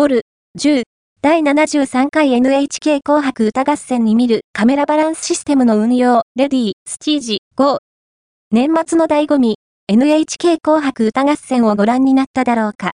ボル、10、第73回 NHK 紅白歌合戦に見るカメラバランスシステムの運用、レディー、スチージ、5。年末の醍醐味、NHK 紅白歌合戦をご覧になっただろうか。